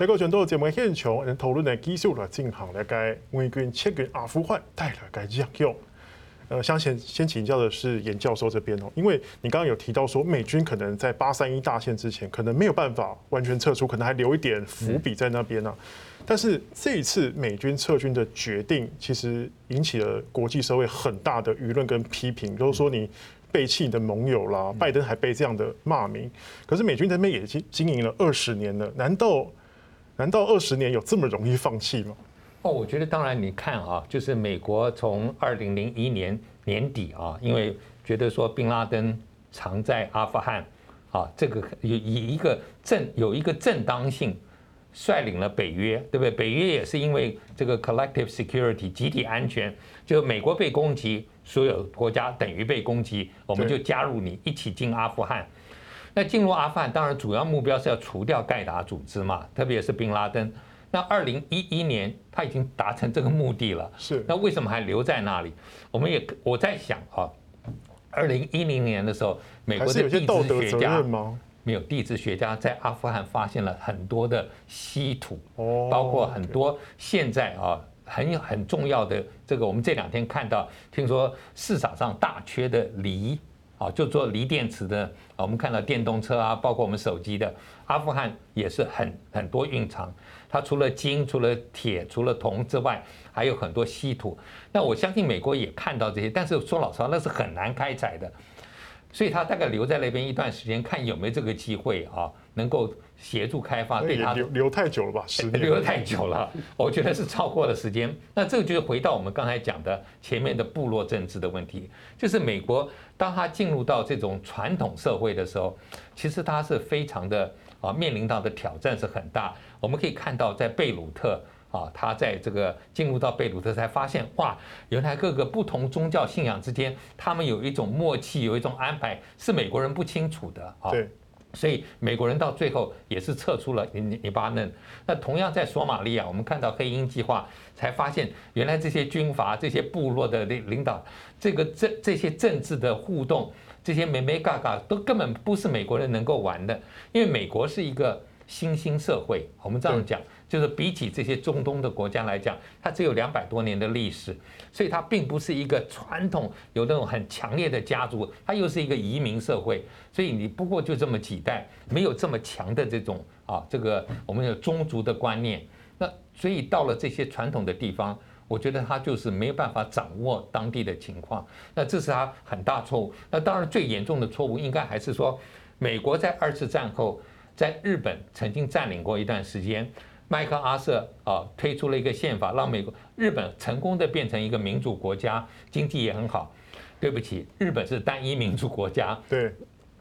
这个全都节目现场，人讨论的技术来进行了该美军撤军阿富汗带来该样用。呃，想先先请教的是严教授这边哦，因为你刚刚有提到说美军可能在八三一大线之前可能没有办法完全撤出，可能还留一点伏笔在那边呢、啊。但是这一次美军撤军的决定，其实引起了国际社会很大的舆论跟批评，就是说你背弃你的盟友啦，拜登还被这样的骂名。可是美军这边也经经营了二十年了，难道难道二十年有这么容易放弃吗？哦，我觉得当然，你看啊，就是美国从二零零一年年底啊，因为觉得说宾拉登藏在阿富汗啊，这个以以一个正有一个正当性，率领了北约，对不对？北约也是因为这个 collective security 集体安全，就美国被攻击，所有国家等于被攻击，我们就加入你一起进阿富汗。那进入阿富汗，当然主要目标是要除掉盖达组织嘛，特别是宾拉登。那二零一一年他已经达成这个目的了，是。那为什么还留在那里？我们也我在想啊，二零一零年的时候，美国的地质学家没有地质学家在阿富汗发现了很多的稀土，哦，包括很多现在啊很很重要的这个，我们这两天看到，听说市场上大缺的锂。啊，就做锂电池的，我们看到电动车啊，包括我们手机的，阿富汗也是很很多蕴藏。它除了金、除了铁、除了铜之外，还有很多稀土。那我相信美国也看到这些，但是说老实话，那是很难开采的。所以他大概留在那边一段时间，看有没有这个机会啊，能够协助开发。对他留留太久了吧？十年留太久了，我觉得是超过了时间。那这个就是回到我们刚才讲的前面的部落政治的问题，就是美国当他进入到这种传统社会的时候，其实他是非常的啊，面临到的挑战是很大。我们可以看到在贝鲁特。啊，他在这个进入到贝鲁特才发现，哇，原来各个不同宗教信仰之间，他们有一种默契，有一种安排，是美国人不清楚的啊。对，所以美国人到最后也是撤出了黎黎巴嫩。那同样在索马利亚，我们看到黑鹰计划，才发现原来这些军阀、这些部落的领领导，这个这这些政治的互动，这些美眉嘎嘎都根本不是美国人能够玩的，因为美国是一个新兴社会，我们这样讲。就是比起这些中东的国家来讲，它只有两百多年的历史，所以它并不是一个传统有那种很强烈的家族，它又是一个移民社会，所以你不过就这么几代，没有这么强的这种啊，这个我们有宗族的观念。那所以到了这些传统的地方，我觉得他就是没有办法掌握当地的情况，那这是他很大错误。那当然最严重的错误应该还是说，美国在二次战后在日本曾经占领过一段时间。麦克阿瑟啊推出了一个宪法，让美国、日本成功的变成一个民主国家，经济也很好。对不起，日本是单一民主国家。对，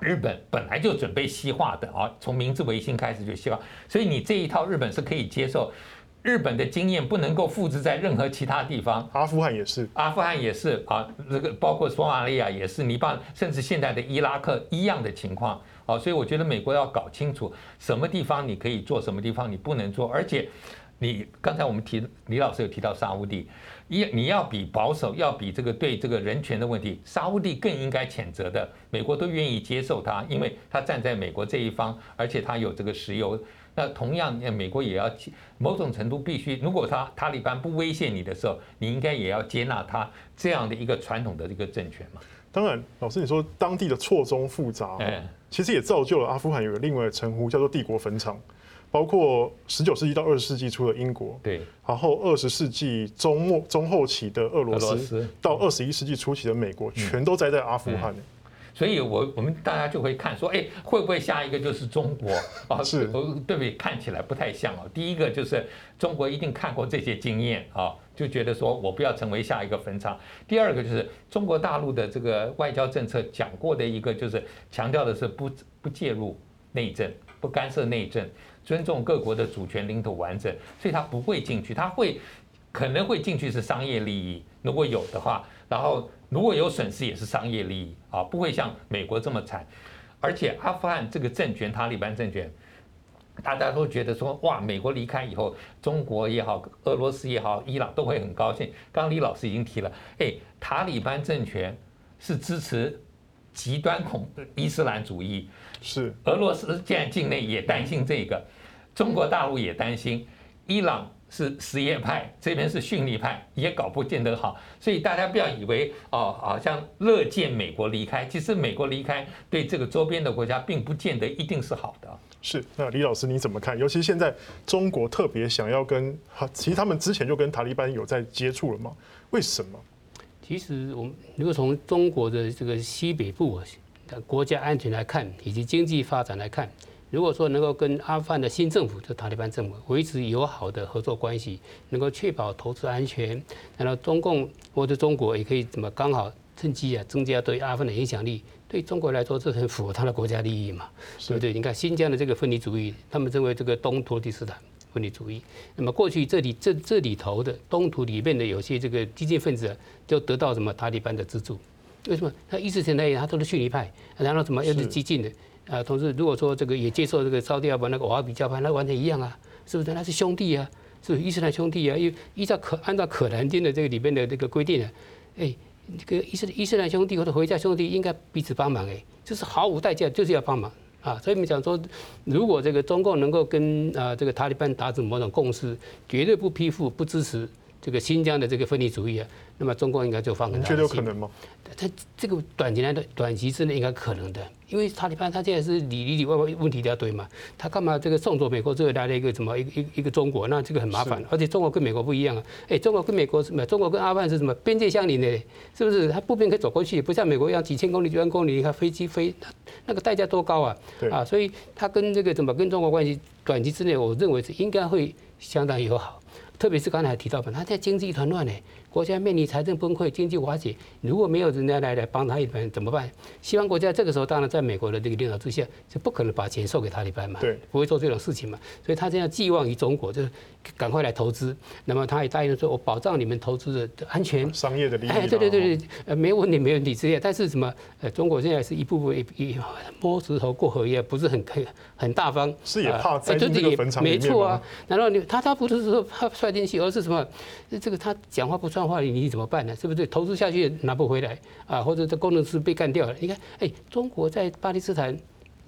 日本本来就准备西化的啊，从明治维新开始就西化，所以你这一套日本是可以接受。日本的经验不能够复制在任何其他地方。阿富汗也是，阿富汗也是啊，这个包括索马利亚也是，黎巴嫩甚至现在的伊拉克一样的情况。好，所以我觉得美国要搞清楚什么地方你可以做，什么地方你不能做。而且，你刚才我们提李老师有提到沙乌地，一你要比保守，要比这个对这个人权的问题，沙乌地更应该谴责的。美国都愿意接受他，因为他站在美国这一方，而且他有这个石油。那同样，美国也要某种程度必须，如果他塔利班不威胁你的时候，你应该也要接纳他这样的一个传统的这个政权嘛。当然，老师你说当地的错综复杂，其实也造就了阿富汗有个另外的称呼，叫做“帝国坟场”。包括十九世纪到二十世纪初的英国，对，然后二十世纪中末中后期的俄罗斯，到二十一世纪初期的美国，全都栽在阿富汗。所以我我们大家就会看说，哎，会不会下一个就是中国 啊？是，对不对？看起来不太像哦。第一个就是中国一定看过这些经验啊。就觉得说我不要成为下一个坟场。第二个就是中国大陆的这个外交政策讲过的一个，就是强调的是不不介入内政，不干涉内政，尊重各国的主权、领土完整。所以他不会进去，他会可能会进去是商业利益，如果有的话，然后如果有损失也是商业利益啊，不会像美国这么惨。而且阿富汗这个政权，塔利班政权。大家都觉得说哇，美国离开以后，中国也好，俄罗斯也好，伊朗都会很高兴。刚刚李老师已经提了，哎，塔利班政权是支持极端恐伊斯兰主义，是。俄罗斯现在境内也担心这个，中国大陆也担心，伊朗是实业派，这边是逊利派，也搞不见得好。所以大家不要以为哦，好像乐见美国离开，其实美国离开对这个周边的国家并不见得一定是好的。是，那李老师你怎么看？尤其现在中国特别想要跟，其实他们之前就跟塔利班有在接触了吗？为什么？其实我们如果从中国的这个西北部国家安全来看，以及经济发展来看，如果说能够跟阿富汗的新政府，就塔利班政府维持友好的合作关系，能够确保投资安全，然后中共或者中国也可以怎么刚好趁机啊增加对阿富汗的影响力。对中国来说，这很符合他的国家利益嘛，对不对？你看新疆的这个分离主义，他们认为这个东突厥斯坦分离主义。那么过去这里这这里头的东突里面的有些这个激进分子，就得到什么塔利班的资助？为什么？他意识形态他都是逊尼派，然后什么又是激进的啊？同时如果说这个也接受这个沙特阿拉伯那个瓦比教派，那完全一样啊，是不是？那是兄弟啊，是是伊斯兰兄弟啊？依依照可按照可兰经的这个里面的这个规定啊，哎。这个伊斯伊斯兰兄弟或者回教兄弟应该彼此帮忙哎，就是毫无代价，就是要帮忙啊！所以我们讲说，如果这个中共能够跟啊这个塔利班达成某种共识，绝对不批复、不支持这个新疆的这个分离主义啊，那么中共应该就放很大的心。你觉得有可能吗？他这个短期内的短期之内应该可能的。因为塔利班他现在是里里里外外问题一大堆嘛，他干嘛这个送走美国，之后来了一个什么一个一一个中国，那这个很麻烦。而且中国跟美国不一样啊，哎，中国跟美国什么？中国跟阿富汗是什么？边界相邻的，是不是？他步兵可以走过去，不像美国一样几千公里、几万公里，你看飞机飞，那个代价多高啊？啊，所以他跟这个怎么跟中国关系，短期之内我认为是应该会相当友好。特别是刚才提到嘛，他现在经济一团乱呢。国家面临财政崩溃、经济瓦解，如果没有人家来来帮他一把，怎么办？西方国家这个时候当然在美国的这个领导之下，是不可能把钱送给塔利班嘛，对，不会做这种事情嘛。所以他现在寄望于中国，就是赶快来投资。那么他也答应说，我保障你们投资的安全、商业的利益。哎，对对对对，呃，没问题，没问题之类。但是什么？呃，中国现在是一步步一一摸石头过河一样，不是很很很大方。是也怕栽进这个坟场里面？没错啊。难道你他他不是说怕摔进去，而是什么？这个他讲话不算话，你怎么办呢？是不是投资下去拿不回来啊？或者这工程师被干掉了？你看，哎，中国在巴基斯坦，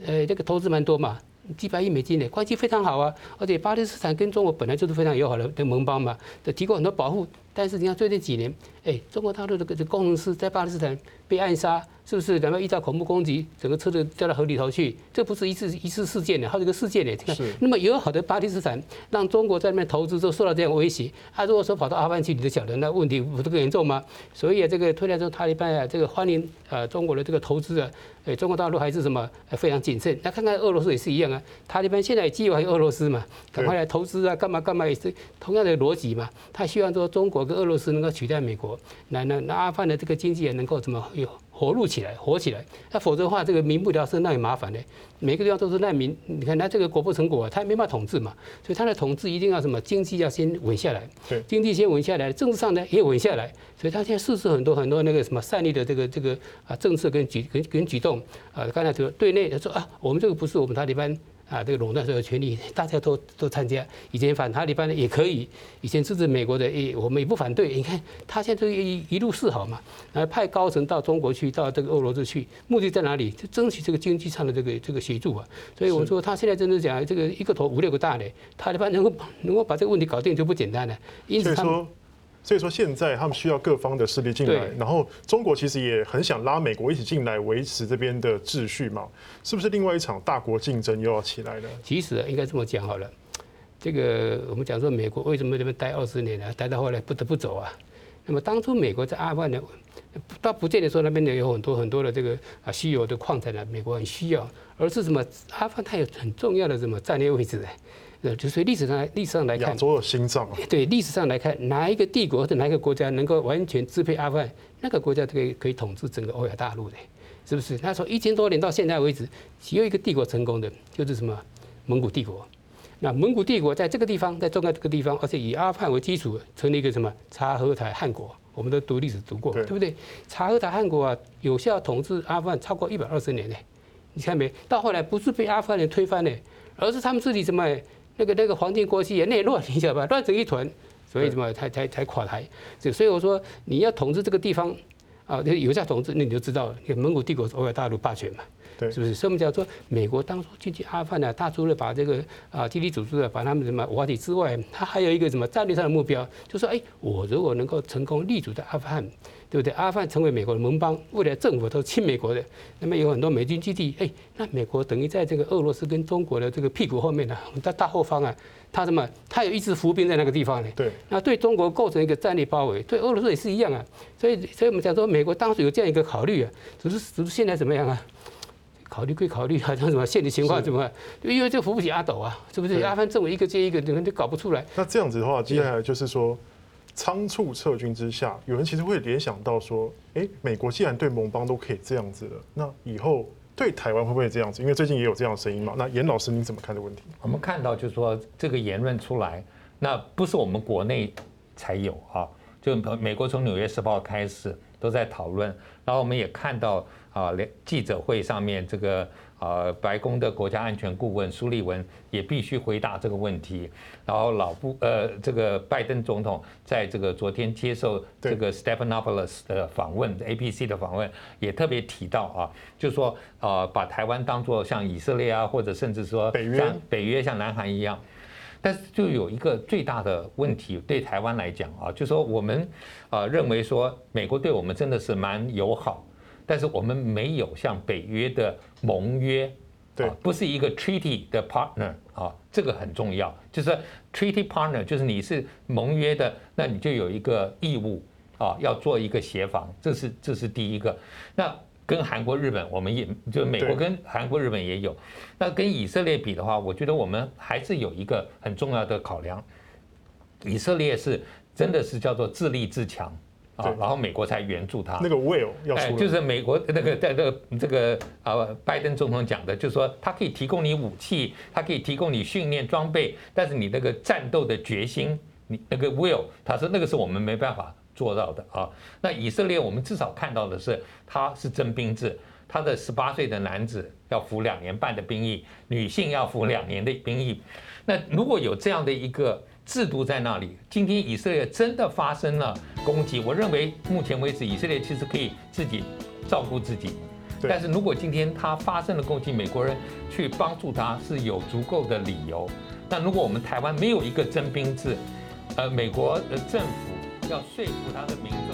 呃，这个投资蛮多嘛，几百亿美金的，关系非常好啊。而且巴基斯坦跟中国本来就是非常友好的的盟邦嘛，提供很多保护。但是你看最近几年，哎，中国大陆的这个工程师在巴基斯坦被暗杀。是不是？然后遇到恐怖攻击，整个车子掉到河里头去，这不是一次一次事件的，好几个事件的。看，那么友好的巴基斯坦让中国在那边投资之后受到这样威胁，他如果说跑到阿富汗去，你就晓得那问题不是更严重吗？所以啊，这个推来说塔利班啊，这个欢迎呃中国的这个投资啊，哎，中国大陆还是什么非常谨慎。那看看俄罗斯也是一样啊，塔利班现在也寄望于俄罗斯嘛，赶快来投资啊，干嘛干嘛也是同样的逻辑嘛。他希望说中国跟俄罗斯能够取代美国，那那那阿富汗的这个经济也能够怎么有。活路起来，活起来。那否则的话，这个民不聊生，那也麻烦的。每个地方都是难民，你看他这个国不成国，他也没办法统治嘛。所以他的统治一定要什么？经济要先稳下来，对，经济先稳下来，政治上呢也稳下来。所以他现在实施很多很多那个什么善意的这个这个啊政策跟举跟跟举动啊。刚才说对内说啊，我们这个不是我们塔利班。啊，这个垄断所有权利，大家都都参加。以前反塔利班的也可以，以前支持美国的，也我们也不反对。你看他现在一一路示好嘛，然后派高层到中国去，到这个俄罗斯去，目的在哪里？就争取这个经济上的这个这个协助啊。所以我说他现在真的讲这个一个头五六个大的，塔利班能够能够把这个问题搞定就不简单了。因此他们。所以说现在他们需要各方的势力进来，然后中国其实也很想拉美国一起进来维持这边的秩序嘛，是不是另外一场大国竞争又要起来了？其实应该这么讲好了，这个我们讲说美国为什么这边待二十年呢？待到后来不得不走啊。那么当初美国在阿富汗呢，倒不见得说那边呢有很多很多的这个啊稀有的矿产呢，美国很需要，而是什么阿富汗它有很重要的什么战略位置。呃，就是历史上历史上来看，亚洲的心脏啊。对，历史上来看，哪一个帝国或者哪一个国家能够完全支配阿富汗，那个国家可以可以统治整个欧亚大陆的，是不是？那从一千多年到现在为止，只有一个帝国成功的，就是什么蒙古帝国。那蒙古帝国在这个地方，在中亚这个地方，而且以阿富汗为基础，成立一个什么察合台汗国，我们都读历史读过，对不对？察合台汗国啊，有效统治阿富汗超过一百二十年呢。你看没？到后来不是被阿富汗人推翻呢，而是他们自己什么？那个那个黄金国戚也内乱，你晓得吧？乱成一团，所以什么才才才垮台。所以我说你要统治这个地方啊，有效统治，那你就知道，蒙古帝国是欧亚大陆霸权嘛。对，是不是？所以我们讲说，美国当初进去阿富汗呢，他除了把这个啊基地组织啊，把他们什么瓦解之外，他还有一个什么战略上的目标，就说，哎，我如果能够成功立足在阿富汗。对不对？阿富汗成为美国的盟邦，未来政府都亲美国的，那么有很多美军基地，哎，那美国等于在这个俄罗斯跟中国的这个屁股后面呢，在大后方啊，他什么？他有一支伏兵在那个地方呢。对。那对中国构成一个战略包围，对俄罗斯也是一样啊。所以，所以我们讲说，美国当时有这样一个考虑啊，只是只是现在怎么样啊？考虑归考虑，啊像什么现实情况怎么办？因为这扶不起阿斗啊，是不是？阿富汗政府一个接一个，你们就搞不出来。那这样子的话，接下来就是说。仓促撤军之下，有人其实会联想到说，哎，美国既然对盟邦都可以这样子了，那以后对台湾会不会这样子？因为最近也有这样的声音嘛。那严老师你怎么看这个问题？我们看到就是说这个言论出来，那不是我们国内才有啊，就美国从《纽约时报》开始都在讨论，然后我们也看到啊，连记者会上面这个。啊，白宫的国家安全顾问苏利文也必须回答这个问题。然后老布呃，这个拜登总统在这个昨天接受这个 Stephanopoulos 的访问，APC 的访问也特别提到啊，就是说啊，把台湾当做像以色列啊，或者甚至说像北约像南韩一样。但是就有一个最大的问题，对台湾来讲啊，就是说我们啊认为说美国对我们真的是蛮友好。但是我们没有像北约的盟约，对，不是一个 treaty 的 partner 啊，这个很重要。就是 treaty partner，就是你是盟约的，那你就有一个义务啊，要做一个协防，这是这是第一个。那跟韩国、日本，我们也就美国跟韩国、日本也有。那跟以色列比的话，我觉得我们还是有一个很重要的考量。以色列是真的是叫做自立自强。啊，然后美国才援助他。那个 will 要出来，就是美国那个在这个这个啊，拜登总统讲的，就是说他可以提供你武器，他可以提供你训练装备，但是你那个战斗的决心，你那个 will，他说那个是我们没办法做到的啊。那以色列我们至少看到的是，他是征兵制，他的十八岁的男子要服两年半的兵役，女性要服两年的兵役。那如果有这样的一个。制度在那里。今天以色列真的发生了攻击，我认为目前为止以色列其实可以自己照顾自己。但是如果今天他发生了攻击，美国人去帮助他是有足够的理由。但如果我们台湾没有一个征兵制，呃，美国的政府要说服他的民众。